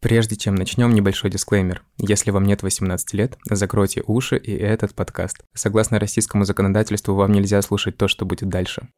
Прежде чем начнем, небольшой дисклеймер. Если вам нет 18 лет, закройте уши и этот подкаст. Согласно российскому законодательству, вам нельзя слушать то, что будет дальше.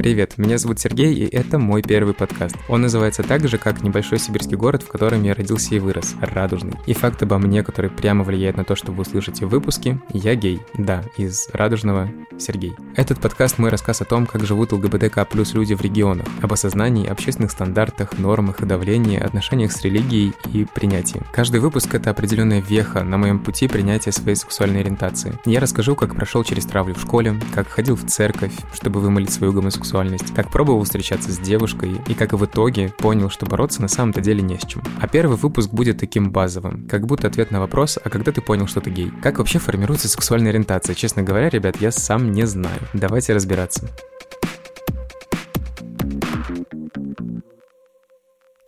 Привет, меня зовут Сергей, и это мой первый подкаст. Он называется так же, как небольшой сибирский город, в котором я родился и вырос, Радужный. И факт обо мне, который прямо влияет на то, что вы услышите в выпуске, я гей, да, из Радужного Сергей. Этот подкаст мой рассказ о том, как живут ЛГБТК плюс люди в регионах, об осознании, общественных стандартах, нормах и давлении, отношениях с религией и принятии. Каждый выпуск — это определенная веха на моем пути принятия своей сексуальной ориентации. Я расскажу, как прошел через травлю в школе, как ходил в церковь, чтобы вымолить свою гомосексуальность сексуальность, как пробовал встречаться с девушкой и как в итоге понял, что бороться на самом-то деле не с чем. А первый выпуск будет таким базовым, как будто ответ на вопрос, а когда ты понял, что ты гей? Как вообще формируется сексуальная ориентация? Честно говоря, ребят, я сам не знаю. Давайте разбираться.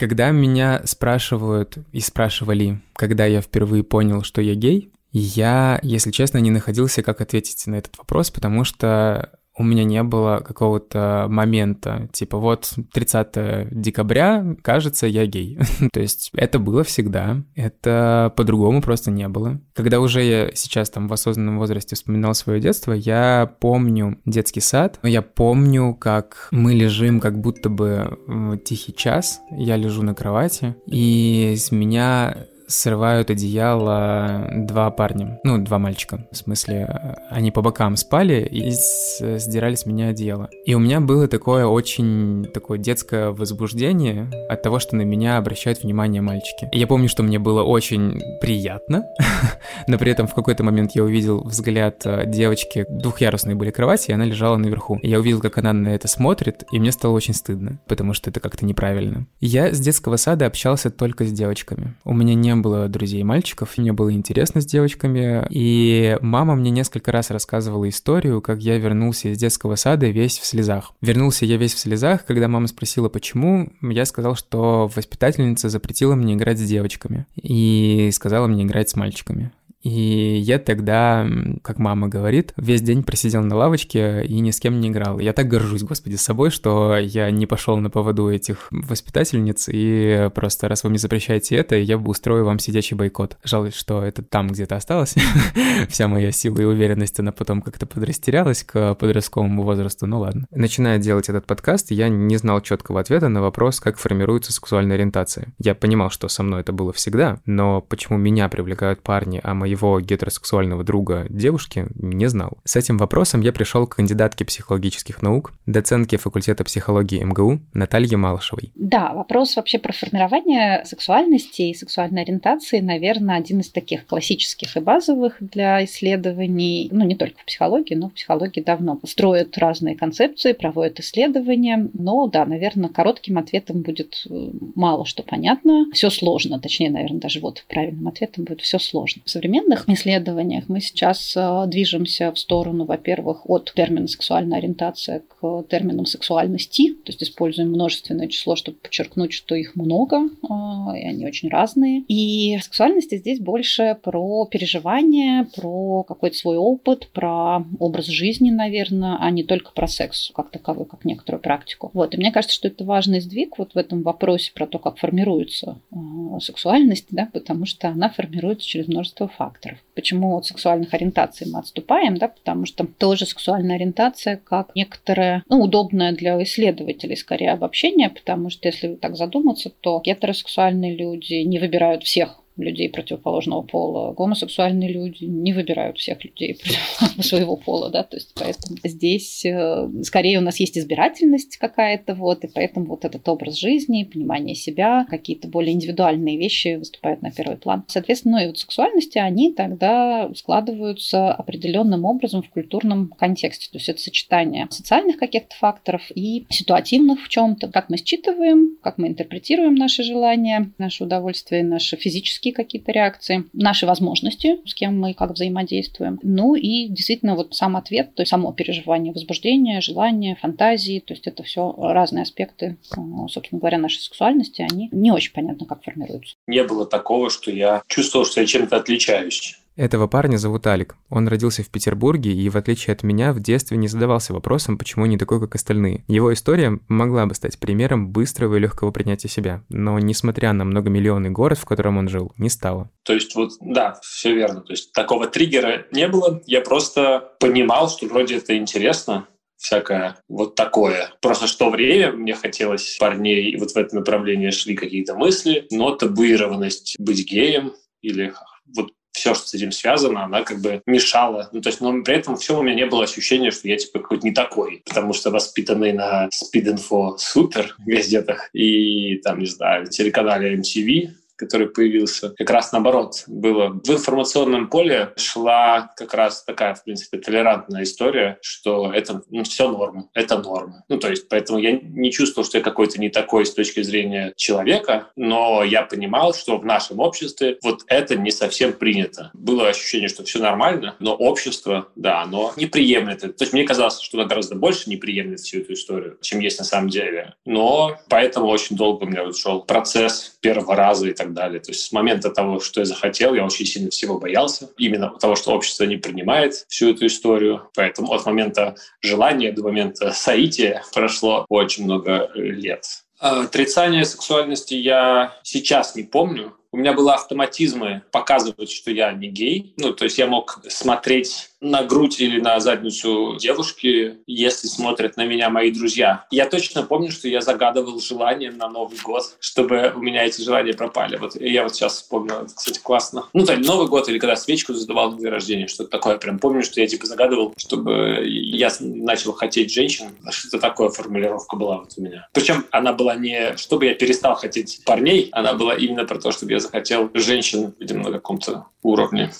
Когда меня спрашивают и спрашивали, когда я впервые понял, что я гей, я, если честно, не находился, как ответить на этот вопрос, потому что у меня не было какого-то момента, типа вот 30 декабря, кажется, я гей. То есть это было всегда, это по-другому просто не было. Когда уже я сейчас там в осознанном возрасте вспоминал свое детство, я помню детский сад, я помню, как мы лежим как будто бы в тихий час, я лежу на кровати, и с меня срывают одеяло два парня, ну, два мальчика, в смысле, они по бокам спали и сдирали с меня одеяло. И у меня было такое очень такое детское возбуждение от того, что на меня обращают внимание мальчики. И я помню, что мне было очень приятно, но при этом в какой-то момент я увидел взгляд э, девочки, двухъярусные были кровати, и она лежала наверху. И я увидел, как она на это смотрит, и мне стало очень стыдно, потому что это как-то неправильно. Я с детского сада общался только с девочками. У меня не было друзей мальчиков, мне было интересно с девочками, и мама мне несколько раз рассказывала историю, как я вернулся из детского сада весь в слезах. Вернулся я весь в слезах, когда мама спросила, почему, я сказал, что воспитательница запретила мне играть с девочками и сказала мне играть с мальчиками. И я тогда, как мама говорит, весь день просидел на лавочке и ни с кем не играл. Я так горжусь, господи, собой, что я не пошел на поводу этих воспитательниц, и просто раз вы мне запрещаете это, я бы устрою вам сидячий бойкот. Жалуюсь, что это там где-то осталось. Вся моя сила и уверенность, она потом как-то подрастерялась к подростковому возрасту, ну ладно. Начиная делать этот подкаст, я не знал четкого ответа на вопрос, как формируется сексуальная ориентация. Я понимал, что со мной это было всегда, но почему меня привлекают парни, а мои его гетеросексуального друга девушки не знал. С этим вопросом я пришел к кандидатке психологических наук, доцентке факультета психологии МГУ Наталье Малышевой. Да, вопрос вообще про формирование сексуальности и сексуальной ориентации, наверное, один из таких классических и базовых для исследований, ну не только в психологии, но в психологии давно строят разные концепции, проводят исследования, но да, наверное, коротким ответом будет э, мало что понятно, все сложно, точнее, наверное, даже вот правильным ответом будет все сложно. В современном современных исследованиях мы сейчас э, движемся в сторону, во-первых, от термина сексуальная ориентация к терминам сексуальности, то есть используем множественное число, чтобы подчеркнуть, что их много, э, и они очень разные. И сексуальности здесь больше про переживания, про какой-то свой опыт, про образ жизни, наверное, а не только про секс как таковой, как некоторую практику. Вот. И мне кажется, что это важный сдвиг вот в этом вопросе про то, как формируется э, сексуальность, да, потому что она формируется через множество факторов факторов. Почему от сексуальных ориентаций мы отступаем, да, потому что тоже сексуальная ориентация как некоторое, ну, удобное для исследователей скорее обобщение, потому что если так задуматься, то гетеросексуальные люди не выбирают всех людей противоположного пола. Гомосексуальные люди не выбирают всех людей своего пола, да, то есть поэтому здесь э, скорее у нас есть избирательность какая-то, вот, и поэтому вот этот образ жизни, понимание себя, какие-то более индивидуальные вещи выступают на первый план. Соответственно, ну и вот сексуальности, они тогда складываются определенным образом в культурном контексте, то есть это сочетание социальных каких-то факторов и ситуативных в чем-то, как мы считываем, как мы интерпретируем наши желания, наши удовольствия, наши физические физические какие-то реакции, наши возможности, с кем мы как взаимодействуем. Ну и действительно вот сам ответ, то есть само переживание возбуждения, желания, фантазии, то есть это все разные аспекты, ну, собственно говоря, нашей сексуальности, они не очень понятно, как формируются. Не было такого, что я чувствовал, что я чем-то отличаюсь Этого парня зовут Алик. Он родился в Петербурге и, в отличие от меня, в детстве не задавался вопросом, почему не такой, как остальные. Его история могла бы стать примером быстрого и легкого принятия себя, но, несмотря на многомиллионный город, в котором он жил, не стало. То есть вот, да, все верно. То есть такого триггера не было. Я просто понимал, что вроде это интересно, всякое вот такое. Просто что время мне хотелось парней, и вот в это направление шли какие-то мысли, но табуированность быть геем или вот все, что с этим связано, она как бы мешала. Ну, то есть, но при этом все у меня не было ощущения, что я типа какой-то не такой, потому что воспитанный на Speed Info Super газетах и там, не знаю, телеканале MTV, который появился, как раз наоборот было. В информационном поле шла как раз такая, в принципе, толерантная история, что это ну, все норм, это норма. Ну, то есть, поэтому я не чувствовал, что я какой-то не такой с точки зрения человека, но я понимал, что в нашем обществе вот это не совсем принято. Было ощущение, что все нормально, но общество, да, оно не приемлет это. То есть мне казалось, что оно гораздо больше не приемлет всю эту историю, чем есть на самом деле. Но поэтому очень долго у меня вот шел процесс первого раза и так далее. То есть с момента того, что я захотел, я очень сильно всего боялся. Именно того, что общество не принимает всю эту историю. Поэтому от момента желания до момента соития прошло очень много лет. Отрицание сексуальности я сейчас не помню, у меня были автоматизмы показывать, что я не гей. Ну, то есть я мог смотреть на грудь или на задницу девушки, если смотрят на меня мои друзья. Я точно помню, что я загадывал желание на Новый год, чтобы у меня эти желания пропали. Вот я вот сейчас вспомнил, это, кстати, классно. Ну, то Новый год или когда свечку задавал на день рождения, что-то такое. Прям помню, что я типа загадывал, чтобы я начал хотеть женщин. Что-то такое формулировка была вот у меня. Причем она была не, чтобы я перестал хотеть парней, она была именно про то, чтобы я захотел женщин, видимо, на каком-то уровне.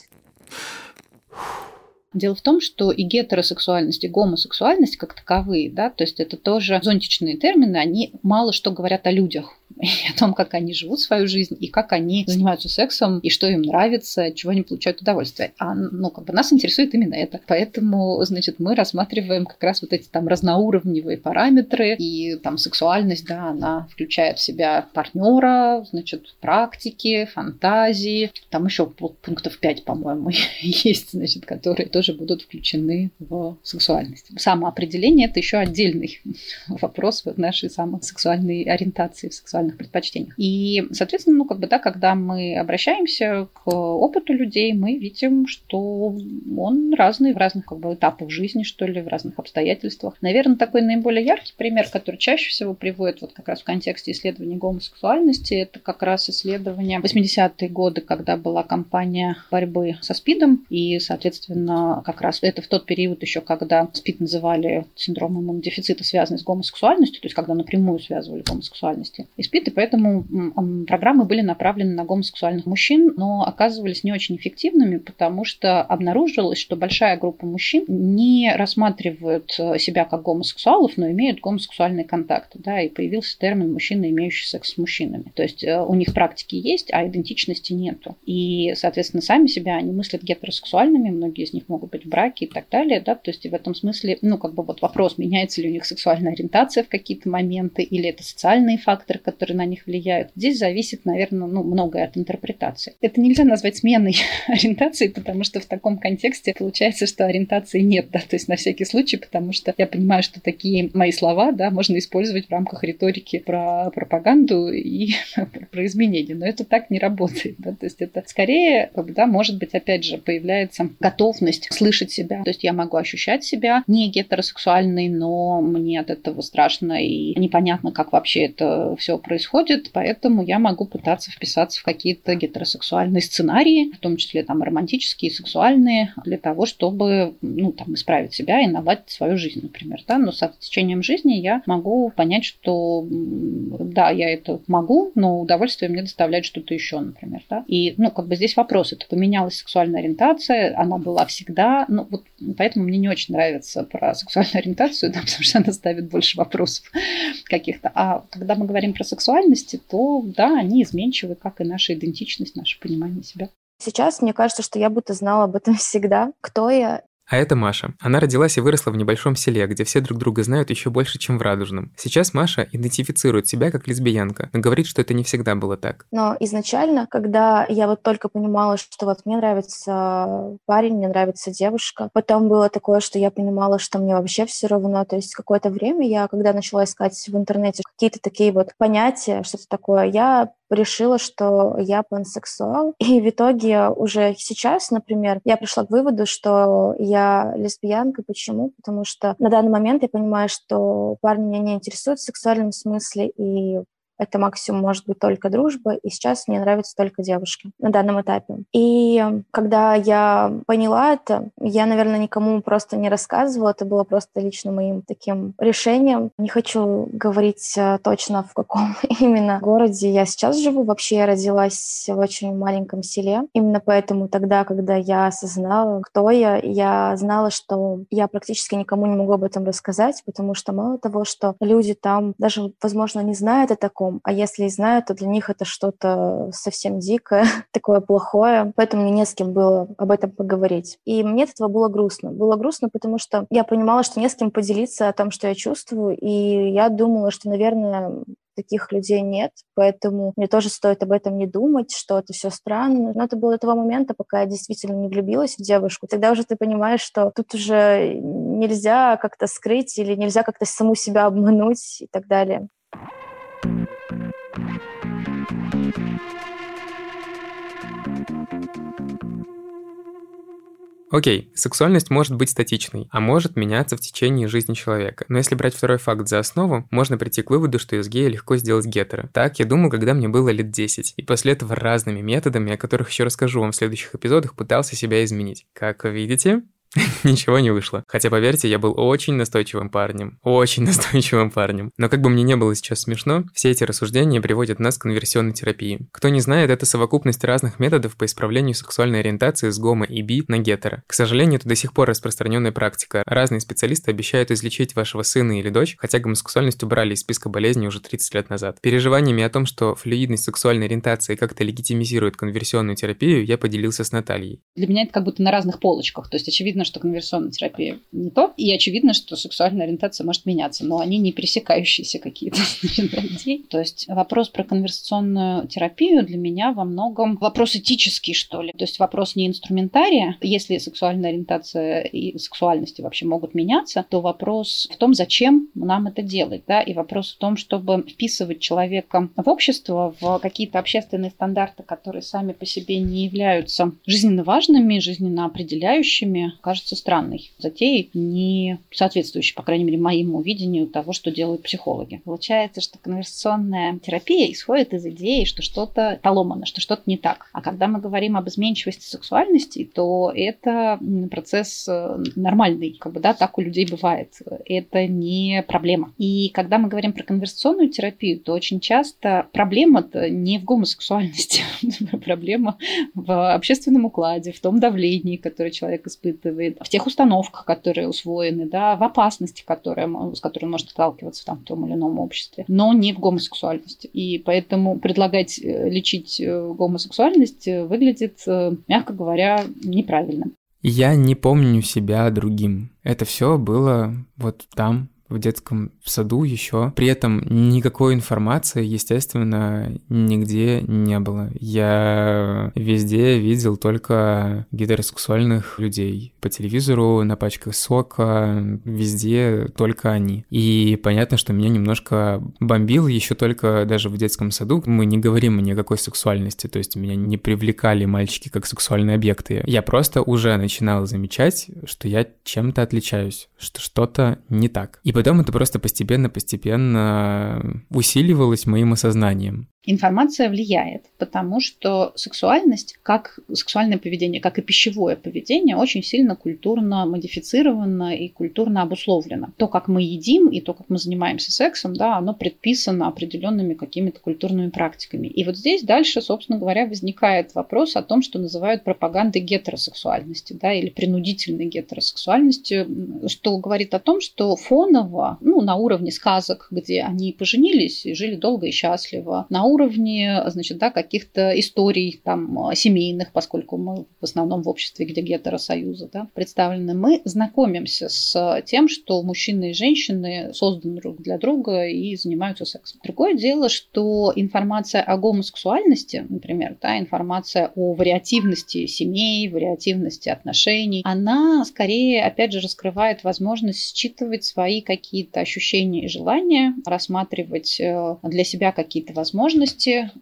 Дело в том, что и гетеросексуальность, и гомосексуальность как таковые, да, то есть это тоже зонтичные термины, они мало что говорят о людях и о том, как они живут свою жизнь, и как они занимаются сексом, и что им нравится, чего они получают удовольствие. А ну, как бы нас интересует именно это. Поэтому, значит, мы рассматриваем как раз вот эти там разноуровневые параметры, и там сексуальность, да, она включает в себя партнера, значит, практики, фантазии. Там еще пунктов 5, по-моему, есть, значит, которые тоже будут включены в сексуальность. Самоопределение – это еще отдельный вопрос в нашей самой сексуальной ориентации, в сексуальных предпочтениях. И, соответственно, ну, как бы, да, когда мы обращаемся к опыту людей, мы видим, что он разный в разных как бы, этапах жизни, что ли, в разных обстоятельствах. Наверное, такой наиболее яркий пример, который чаще всего приводит вот как раз в контексте исследований гомосексуальности, это как раз исследование 80-е годы, когда была кампания борьбы со СПИДом, и, соответственно, как раз это в тот период еще, когда СПИД называли синдромом иммунодефицита, связанный с гомосексуальностью, то есть когда напрямую связывали гомосексуальности и СПИД, и поэтому программы были направлены на гомосексуальных мужчин, но оказывались не очень эффективными, потому что обнаружилось, что большая группа мужчин не рассматривают себя как гомосексуалов, но имеют гомосексуальные контакты, да, и появился термин «мужчина, имеющий секс с мужчинами». То есть э, у них практики есть, а идентичности нету. И, соответственно, сами себя они мыслят гетеросексуальными, многие из них могут быть в браке и так далее, да, то есть в этом смысле, ну, как бы вот вопрос, меняется ли у них сексуальная ориентация в какие-то моменты, или это социальные факторы, которые на них влияют. Здесь зависит, наверное, ну, многое от интерпретации. Это нельзя назвать сменой ориентации, потому что в таком контексте получается, что ориентации нет, да, то есть на всякий случай, потому что я понимаю, что такие мои слова, да, можно использовать в рамках риторики про пропаганду и про изменения, но это так не работает, да, то есть это скорее, да, может быть, опять же, появляется готовность слышать себя, то есть я могу ощущать себя не гетеросексуальной, но мне от этого страшно и непонятно, как вообще это все происходит, поэтому я могу пытаться вписаться в какие-то гетеросексуальные сценарии, в том числе там романтические, сексуальные, для того, чтобы ну, там, исправить себя и наладить свою жизнь, например. Да? Но с течением жизни я могу понять, что да, я это могу, но удовольствие мне доставляет что-то еще, например. Да? И ну, как бы здесь вопрос, это поменялась сексуальная ориентация, она была всегда, ну вот поэтому мне не очень нравится про сексуальную ориентацию, да, потому что она ставит больше вопросов каких-то. А когда мы говорим про сексуальности, то да, они изменчивы, как и наша идентичность, наше понимание себя. Сейчас мне кажется, что я будто знала об этом всегда, кто я, А это Маша. Она родилась и выросла в небольшом селе, где все друг друга знают еще больше, чем в Радужном. Сейчас Маша идентифицирует себя как лесбиянка, но говорит, что это не всегда было так. Но изначально, когда я вот только понимала, что вот мне нравится парень, мне нравится девушка, потом было такое, что я понимала, что мне вообще все равно. То есть какое-то время я, когда начала искать в интернете какие-то такие вот понятия, что-то такое, я решила, что я пансексуал. И в итоге уже сейчас, например, я пришла к выводу, что я лесбиянка. Почему? Потому что на данный момент я понимаю, что парни меня не интересуют в сексуальном смысле, и это максимум может быть только дружба, и сейчас мне нравятся только девушки на данном этапе. И когда я поняла это, я, наверное, никому просто не рассказывала, это было просто лично моим таким решением. Не хочу говорить э, точно, в каком именно городе я сейчас живу. Вообще я родилась в очень маленьком селе. Именно поэтому тогда, когда я осознала, кто я, я знала, что я практически никому не могу об этом рассказать, потому что мало того, что люди там даже, возможно, не знают о таком, таком. А если и знают, то для них это что-то совсем дикое, такое плохое. Поэтому мне не с кем было об этом поговорить. И мне от этого было грустно. Было грустно, потому что я понимала, что не с кем поделиться о том, что я чувствую. И я думала, что, наверное, таких людей нет, поэтому мне тоже стоит об этом не думать, что это все странно. Но это было до того момента, пока я действительно не влюбилась в девушку. Тогда уже ты понимаешь, что тут уже нельзя как-то скрыть или нельзя как-то саму себя обмануть и так далее. Окей, сексуальность может быть статичной, а может меняться в течение жизни человека. Но если брать второй факт за основу, можно прийти к выводу, что из гея легко сделать гетеро. Так я думал, когда мне было лет 10. И после этого разными методами, о которых еще расскажу вам в следующих эпизодах, пытался себя изменить. Как видите, Ничего не вышло. Хотя, поверьте, я был очень настойчивым парнем. Очень настойчивым парнем. Но как бы мне не было сейчас смешно, все эти рассуждения приводят нас к конверсионной терапии. Кто не знает, это совокупность разных методов по исправлению сексуальной ориентации с гомо и би на гетеро. К сожалению, это до сих пор распространенная практика. Разные специалисты обещают излечить вашего сына или дочь, хотя гомосексуальность убрали из списка болезней уже 30 лет назад. Переживаниями о том, что флюидность сексуальной ориентации как-то легитимизирует конверсионную терапию, я поделился с Натальей. Для меня это как будто на разных полочках. То есть, очевидно, очевидно, что конверсионная терапия не то, и очевидно, что сексуальная ориентация может меняться, но они не пересекающиеся какие-то идеи. То есть вопрос про конверсационную терапию для меня во многом вопрос этический, что ли. То есть вопрос не инструментария. Если сексуальная ориентация и сексуальности вообще могут меняться, то вопрос в том, зачем нам это делать. Да? И вопрос в том, чтобы вписывать человека в общество, в какие-то общественные стандарты, которые сами по себе не являются жизненно важными, жизненно определяющими, кажется странной затеей, не соответствующей, по крайней мере, моему видению того, что делают психологи. Получается, что конверсационная терапия исходит из идеи, что что-то поломано, что что-то не так. А когда мы говорим об изменчивости сексуальности, то это процесс э, нормальный, как бы, да, так у людей бывает. Это не проблема. И когда мы говорим про конверсационную терапию, то очень часто проблема-то не в гомосексуальности, проблема в общественном укладе, в том давлении, которое человек испытывает, испытывает, в тех установках, которые усвоены, да, в опасности, которая, с которой он может сталкиваться там, в том или ином обществе, но не в гомосексуальности. И поэтому предлагать э, лечить э, гомосексуальность э, выглядит, мягко говоря, неправильно. Я не помню себя другим. Это все было вот там, в детском саду еще. При этом никакой информации, естественно, нигде не было. Я везде видел только гетеросексуальных людей. По телевизору, на пачках сока, везде только они. И понятно, что меня немножко бомбил еще только даже в детском саду. Мы не говорим о никакой сексуальности, то есть меня не привлекали мальчики как сексуальные объекты. Я просто уже начинал замечать, что я чем-то отличаюсь, что что-то не так. И потом это просто постепенно-постепенно усиливалось моим осознанием. Информация влияет, потому что сексуальность, как сексуальное поведение, как и пищевое поведение, очень сильно культурно модифицировано и культурно обусловлено. То, как мы едим и то, как мы занимаемся сексом, да, оно предписано определенными какими-то культурными практиками. И вот здесь дальше, собственно говоря, возникает вопрос о том, что называют пропагандой гетеросексуальности, да, или принудительной гетеросексуальности, что говорит о том, что фоново, ну, на уровне сказок, где они поженились и жили долго и счастливо, на уровне, значит, да, каких-то историй там семейных, поскольку мы в основном в обществе, где гетеросоюзы да, представлены, мы знакомимся с тем, что мужчины и женщины созданы друг для друга и занимаются сексом. Другое дело, что информация о гомосексуальности, например, да, информация о вариативности семей, вариативности отношений, она скорее, опять же, раскрывает возможность считывать свои какие-то ощущения и желания, рассматривать э, для себя какие-то возможности,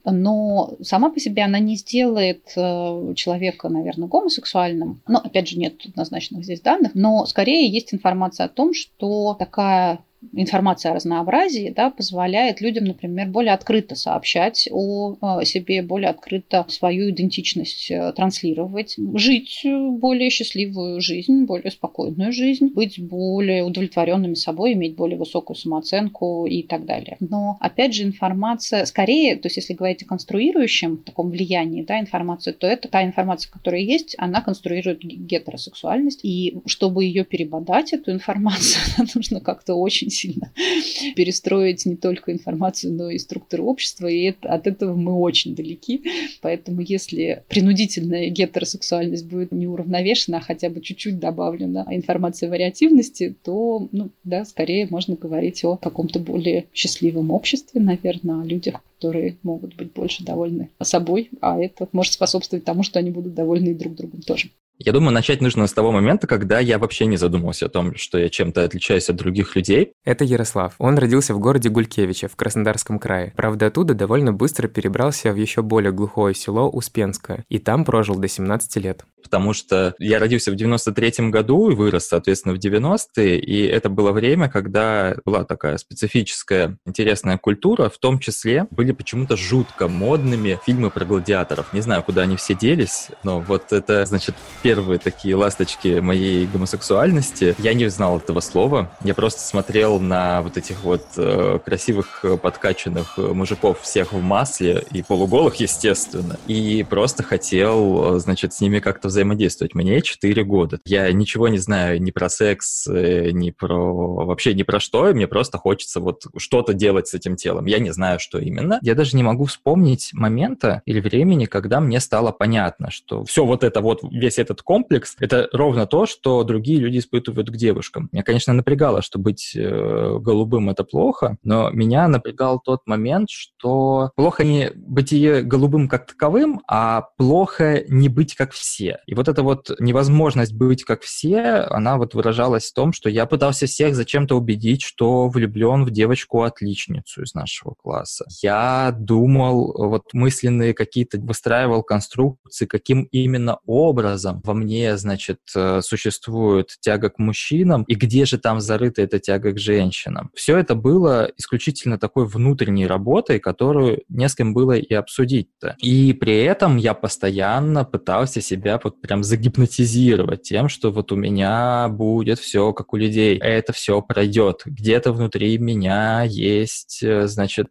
но сама по себе она не сделает э, человека, наверное, гомосексуальным. Но, опять же, нет однозначных здесь данных, но скорее есть информация о том, что такая информация о разнообразии да, позволяет людям, например, более открыто сообщать о э, себе, более открыто свою идентичность э, транслировать, жить более счастливую жизнь, более спокойную жизнь, быть более удовлетворенными собой, иметь более высокую самооценку и так далее. Но, опять же, информация скорее, то есть если говорить о конструирующем таком влиянии да, информации, то это та информация, которая есть, она конструирует гетеросексуальность, и чтобы ее перебодать, эту информацию, нужно как-то очень очень сильно перестроить не только информацию, но и структуру общества, и это, от этого мы очень далеки. Поэтому если принудительная гетеросексуальность будет не уравновешена, а хотя бы чуть-чуть добавлена информация вариативности, то, ну, да, скорее можно говорить о каком-то более счастливом обществе, наверное, о людях, которые могут быть больше довольны собой, а это может способствовать тому, что они будут довольны друг другом тоже. Я думаю, начать нужно с того момента, когда я вообще не задумывался о том, что я чем-то отличаюсь от других людей. Это Ярослав. Он родился в городе Гулькевича в Краснодарском крае. Правда, оттуда довольно быстро перебрался в еще более глухое село Успенское, и там прожил до 17 лет потому что я родился в 93-м году и вырос, соответственно, в 90-е, и это было время, когда была такая специфическая интересная культура, в том числе были почему-то жутко модными фильмы про гладиаторов. Не знаю, куда они все делись, но вот это, значит, первые такие ласточки моей гомосексуальности. Я не знал этого слова, я просто смотрел на вот этих вот э, красивых подкачанных мужиков всех в масле и полуголых, естественно, и просто хотел, значит, с ними как-то взаимодействовать. Мне 4 года. Я ничего не знаю ни про секс, э, ни про... вообще ни про что, и мне просто хочется вот что-то делать с этим телом. Я не знаю, что именно. Я даже не могу вспомнить момента или времени, когда мне стало понятно, что все вот это вот, весь этот комплекс, это ровно то, что другие люди испытывают к девушкам. Меня, конечно, напрягало, что быть э, голубым — это плохо, но меня напрягал тот момент, что плохо не бытие голубым как таковым, а плохо не быть как все. И вот эта вот невозможность быть как все, она вот выражалась в том, что я пытался всех зачем-то убедить, что влюблен в девочку-отличницу из нашего класса. Я думал, вот мысленные какие-то выстраивал конструкции, каким именно образом во мне, значит, э, существует тяга к мужчинам, и где же там зарыта эта тяга к женщинам. Все это было исключительно такой внутренней работой, которую не с кем было и обсудить-то. И при этом я постоянно пытался себя вот прям загипнотизировать тем, что вот у меня будет все как у людей, это все пройдет. Где-то внутри меня есть, э, значит,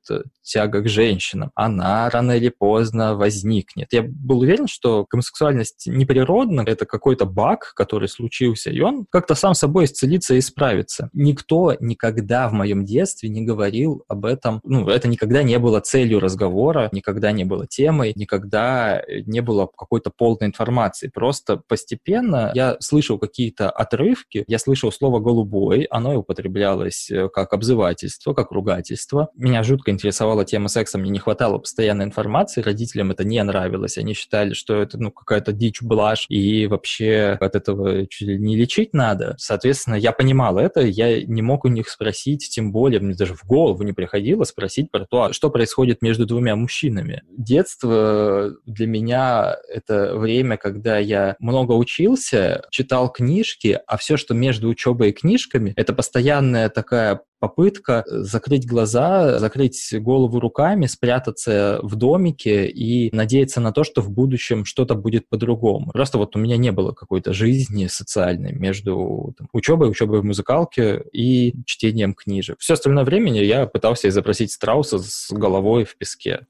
тяга к женщинам. Она рано или поздно возникнет. Я был уверен, что гомосексуальность неприродна, это какой-то баг, который случился, и он как-то сам собой исцелится и исправится. Никто никогда в моем детстве не говорил об этом, ну, это никогда не было целью разговора, никогда не было темой, никогда не было какой-то полной информации Просто постепенно я слышал какие-то отрывки, я слышал слово «голубой», оно употреблялось э, как обзывательство, как ругательство. Меня жутко интересовала тема секса, мне не хватало постоянной информации, родителям это не нравилось, они считали, что это ну, какая-то дичь, блажь, и вообще от этого чуть ли не лечить надо. Соответственно, я понимал это, я не мог у них спросить, тем более мне даже в голову не приходило спросить про то, а что происходит между двумя мужчинами. Детство для меня — это время, когда я много учился, читал книжки, а все, что между учебой и книжками, это постоянная такая попытка закрыть глаза, закрыть голову руками, спрятаться в домике и надеяться на то, что в будущем что-то будет по-другому. Просто вот у меня не было какой-то жизни социальной между там, учебой, учебой в музыкалке и чтением книжек. Все остальное время я пытался изобразить страуса с головой в песке.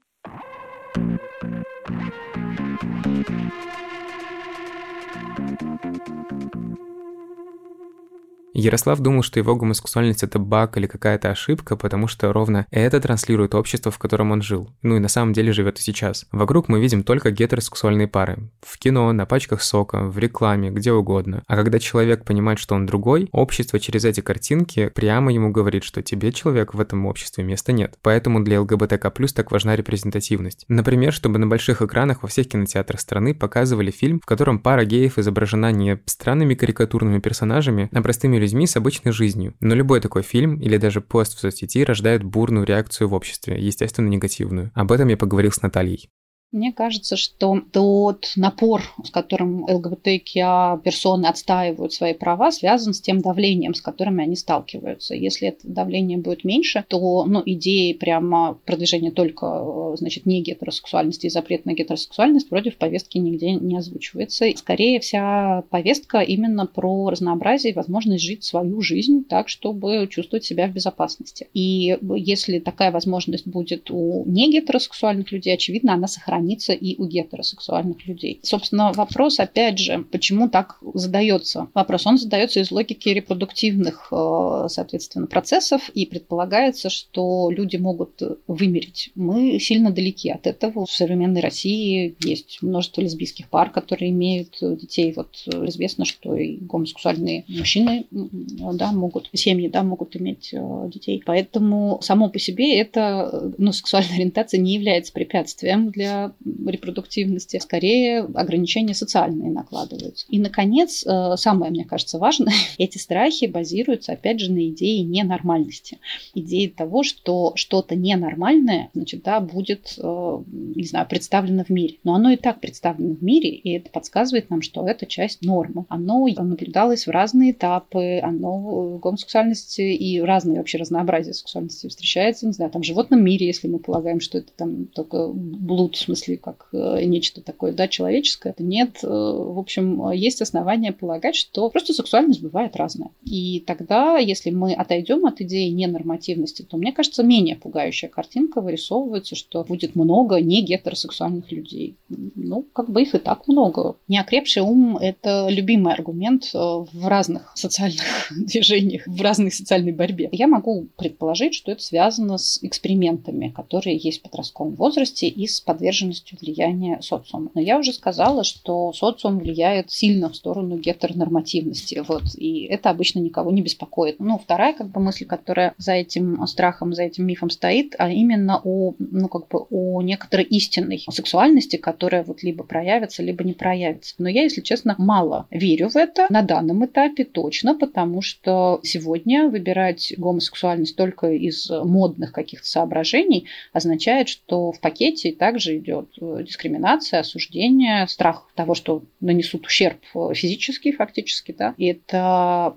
Ярослав думал, что его гомосексуальность — это баг или какая-то ошибка, потому что ровно это транслирует общество, в котором он жил. Ну и на самом деле живет и сейчас. Вокруг мы видим только гетеросексуальные пары. В кино, на пачках сока, в рекламе, где угодно. А когда человек понимает, что он другой, общество через эти картинки прямо ему говорит, что тебе, человек, в этом обществе места нет. Поэтому для ЛГБТК+, так важна репрезентативность. Например, чтобы на больших экранах во всех кинотеатрах страны показывали фильм, в котором пара геев изображена не странными карикатурными персонажами, а простыми людьми с обычной жизнью. Но любой такой фильм или даже пост в соцсети рождает бурную реакцию в обществе, естественно, негативную. Об этом я поговорил с Натальей. Мне кажется, что тот напор, с которым ЛГБТКИА персоны отстаивают свои права, связан с тем давлением, с которым они сталкиваются. Если это давление будет меньше, то ну, идеи прямо продвижения только значит, не гетеросексуальности и запрет на гетеросексуальность вроде в повестке нигде не озвучивается. Скорее вся повестка именно про разнообразие и возможность жить свою жизнь так, чтобы чувствовать себя в безопасности. И если такая возможность будет у не гетеросексуальных людей, очевидно, она сохранится хранится и у гетеросексуальных людей. Собственно, вопрос, опять же, почему так задается? Вопрос, он задается из логики репродуктивных, э, соответственно, процессов, и предполагается, что люди могут вымереть. Мы сильно далеки от этого. В современной России есть множество лесбийских пар, которые имеют детей. Вот известно, что и гомосексуальные мужчины да, могут, семьи да, могут иметь э, детей. Поэтому само по себе это, ну, сексуальная ориентация не является препятствием для репродуктивности, скорее ограничения социальные накладываются. И, наконец, э, самое, мне кажется, важное, эти страхи базируются, опять же, на идее ненормальности. Идеи того, что что-то ненормальное, значит, да, будет, э, не знаю, представлено в мире. Но оно и так представлено в мире, и это подсказывает нам, что это часть нормы. Оно наблюдалось в разные этапы, оно гомосексуальности и разные вообще разнообразие сексуальности встречается, не знаю, там в животном мире, если мы полагаем, что это там только блуд, в смысле мысли как э, нечто такое, да, человеческое. Нет, э, в общем, есть основания полагать, что просто сексуальность бывает разная. И тогда, если мы отойдем от идеи ненормативности, то, мне кажется, менее пугающая картинка вырисовывается, что будет много не гетеросексуальных людей. Ну, как бы их и так много. Неокрепший ум – это любимый аргумент э, в разных социальных движениях, в разной социальной борьбе. Я могу предположить, что это связано с экспериментами, которые есть в подростковом возрасте и с подверженностью подверженностью влияния социума. Но я уже сказала, что социум влияет сильно в сторону гетеронормативности. Вот, и это обычно никого не беспокоит. Ну, вторая как бы мысль, которая за этим страхом, за этим мифом стоит, а именно о, ну, как бы о некоторой истинной сексуальности, которая вот либо проявится, либо не проявится. Но я, если честно, мало верю в это на данном этапе точно, потому что сегодня выбирать гомосексуальность только из модных каких-то соображений означает, что в пакете также идет э, дискриминация, осуждение, страх того, что нанесут ущерб э, физический фактически, да, это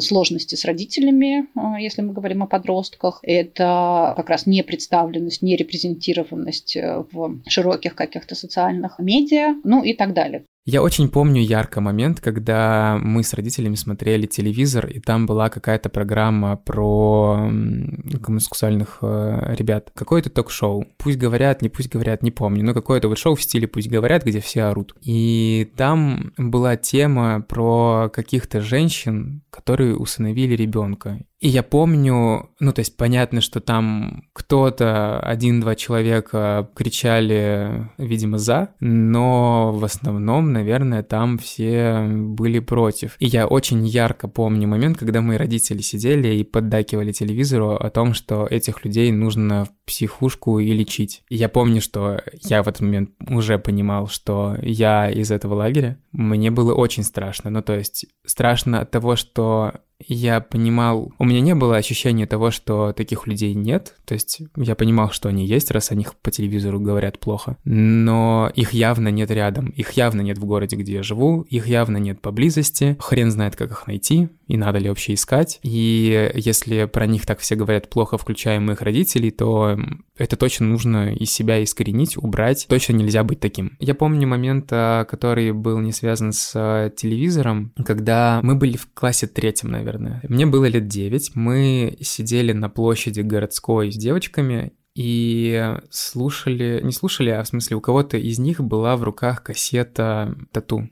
сложности с родителями, э, если мы говорим о подростках, это как раз непредставленность, нерепрезентированность в широких каких-то социальных медиа, ну и так далее. Я очень помню ярко момент, когда мы с родителями смотрели телевизор, и там была какая-то программа про гомосексуальных э, ребят. Какое-то ток-шоу. Пусть говорят, не пусть говорят, не помню, но какое-то вот шоу в стиле «Пусть говорят», где все орут. И там была тема про каких-то женщин, которые усыновили ребенка. И я помню, ну, то есть понятно, что там кто-то, один-два человека кричали, видимо, за, но в основном, наверное, там все были против. И я очень ярко помню момент, когда мои родители сидели и поддакивали телевизору о том, что этих людей нужно в психушку и лечить. И я помню, что я в этот момент уже понимал, что я из этого лагеря. Мне было очень страшно. Ну, то есть страшно от того, что я понимал, у меня не было ощущения того, что таких людей нет, то есть я понимал, что они есть, раз о них по телевизору говорят плохо, но их явно нет рядом, их явно нет в городе, где я живу, их явно нет поблизости, хрен знает, как их найти, и надо ли вообще искать, и если про них так все говорят плохо, включая моих родителей, то это точно нужно из себя искоренить, убрать, точно нельзя быть таким. Я помню момент, а, который был не связан с а, телевизором, когда мы были в классе третьем, наверное, наверное. Мне было лет 9. Мы сидели на площади городской с девочками и слушали, не слушали, а в смысле у кого-то из них была в руках кассета тату.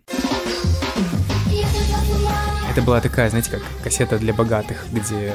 Это была такая, знаете, как кассета для богатых, где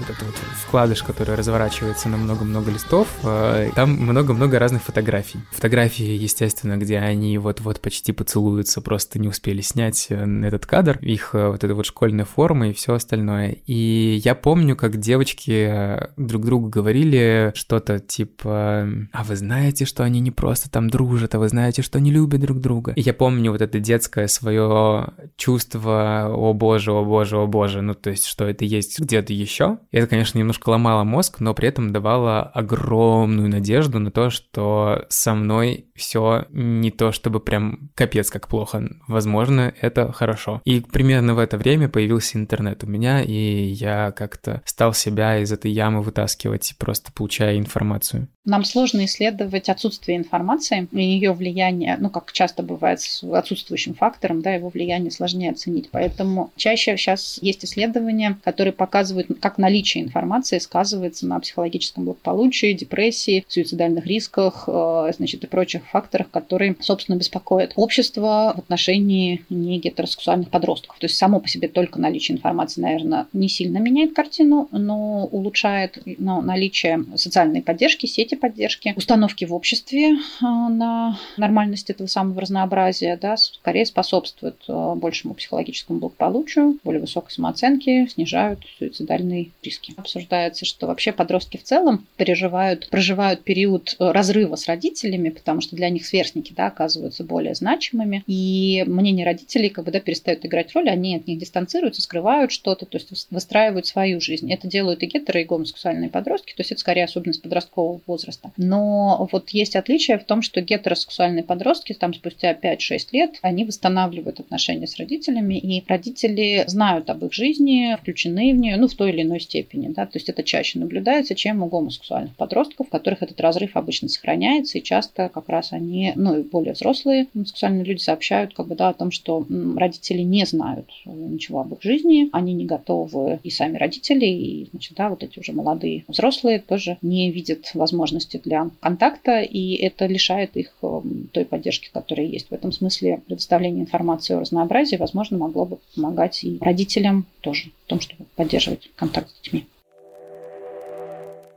вот этот вот вкладыш, который разворачивается на много-много листов, э, там много-много разных фотографий. Фотографии, естественно, где они вот-вот почти поцелуются, просто не успели снять э, этот кадр, их э, вот эта вот школьная форма и все остальное. И я помню, как девочки друг другу говорили что-то типа, а вы знаете, что они не просто там дружат, а вы знаете, что они любят друг друга. И я помню вот это детское свое чувство, о боже, о боже, о боже, ну то есть, что это есть где-то еще, и это, конечно, немножко ломало мозг, но при этом давало огромную надежду на то, что со мной все не то чтобы прям капец как плохо. Возможно, это хорошо. И примерно в это время появился интернет у меня, и я как-то стал себя из этой ямы вытаскивать, просто получая информацию. Нам сложно исследовать отсутствие информации и ее влияние, ну, как часто бывает с отсутствующим фактором, да, его влияние сложнее оценить. Поэтому чаще сейчас есть исследования, которые показывают, как наличие информации сказывается на психологическом благополучии, депрессии, суицидальных рисках, э, значит, и прочих факторах, которые, собственно, беспокоят общество в отношении не гетеросексуальных подростков. То есть само по себе только наличие информации, наверное, не сильно меняет картину, но улучшает но наличие социальной поддержки, сети сети поддержки, установки в обществе а, на нормальность этого самого разнообразия, да, скорее способствуют а, большему психологическому благополучию, более высокой самооценке, снижают суицидальные риски. Обсуждается, что вообще подростки в целом переживают, проживают период э, разрыва с родителями, потому что для них сверстники да, оказываются более значимыми, и мнение родителей как бы да, перестают играть роль, они от них дистанцируются, скрывают что-то, то есть выстраивают свою жизнь. Это делают и гетеро, и гомосексуальные подростки, то есть это скорее особенность подросткового возраста возраста. Но вот есть отличие в том, что гетеросексуальные подростки там спустя 5-6 лет, они восстанавливают отношения с родителями, и родители знают об их жизни, включены в нее, ну, в той или иной степени, да, то есть это чаще наблюдается, чем у гомосексуальных подростков, у которых этот разрыв обычно сохраняется, и часто как раз они, ну, и более взрослые гомосексуальные люди сообщают, как бы, да, о том, что родители не знают ничего об их жизни, они не готовы, и сами родители, и, значит, да, вот эти уже молодые взрослые тоже не видят возможности возможности для контакта, и это лишает их эм, той поддержки, которая есть. В этом смысле предоставление информации о разнообразии, возможно, могло бы помогать и родителям тоже в том, чтобы поддерживать контакт с детьми.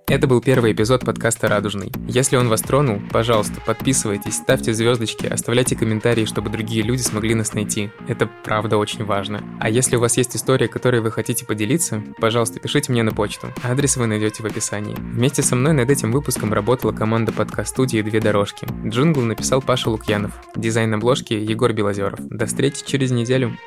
Это был первый эпизод подкаста «Радужный». Если он вас тронул, пожалуйста, подписывайтесь, ставьте звездочки, оставляйте комментарии, чтобы другие люди смогли нас найти. Это правда очень важно. А если у вас есть история, которой вы хотите поделиться, пожалуйста, пишите мне на почту. Адрес вы найдете в описании. Вместе со мной над этим выпуском работала команда подкаст-студии «Две дорожки». Джингл написал Паша Лукьянов. Дизайн обложки Егор Белозеров. До встречи через неделю.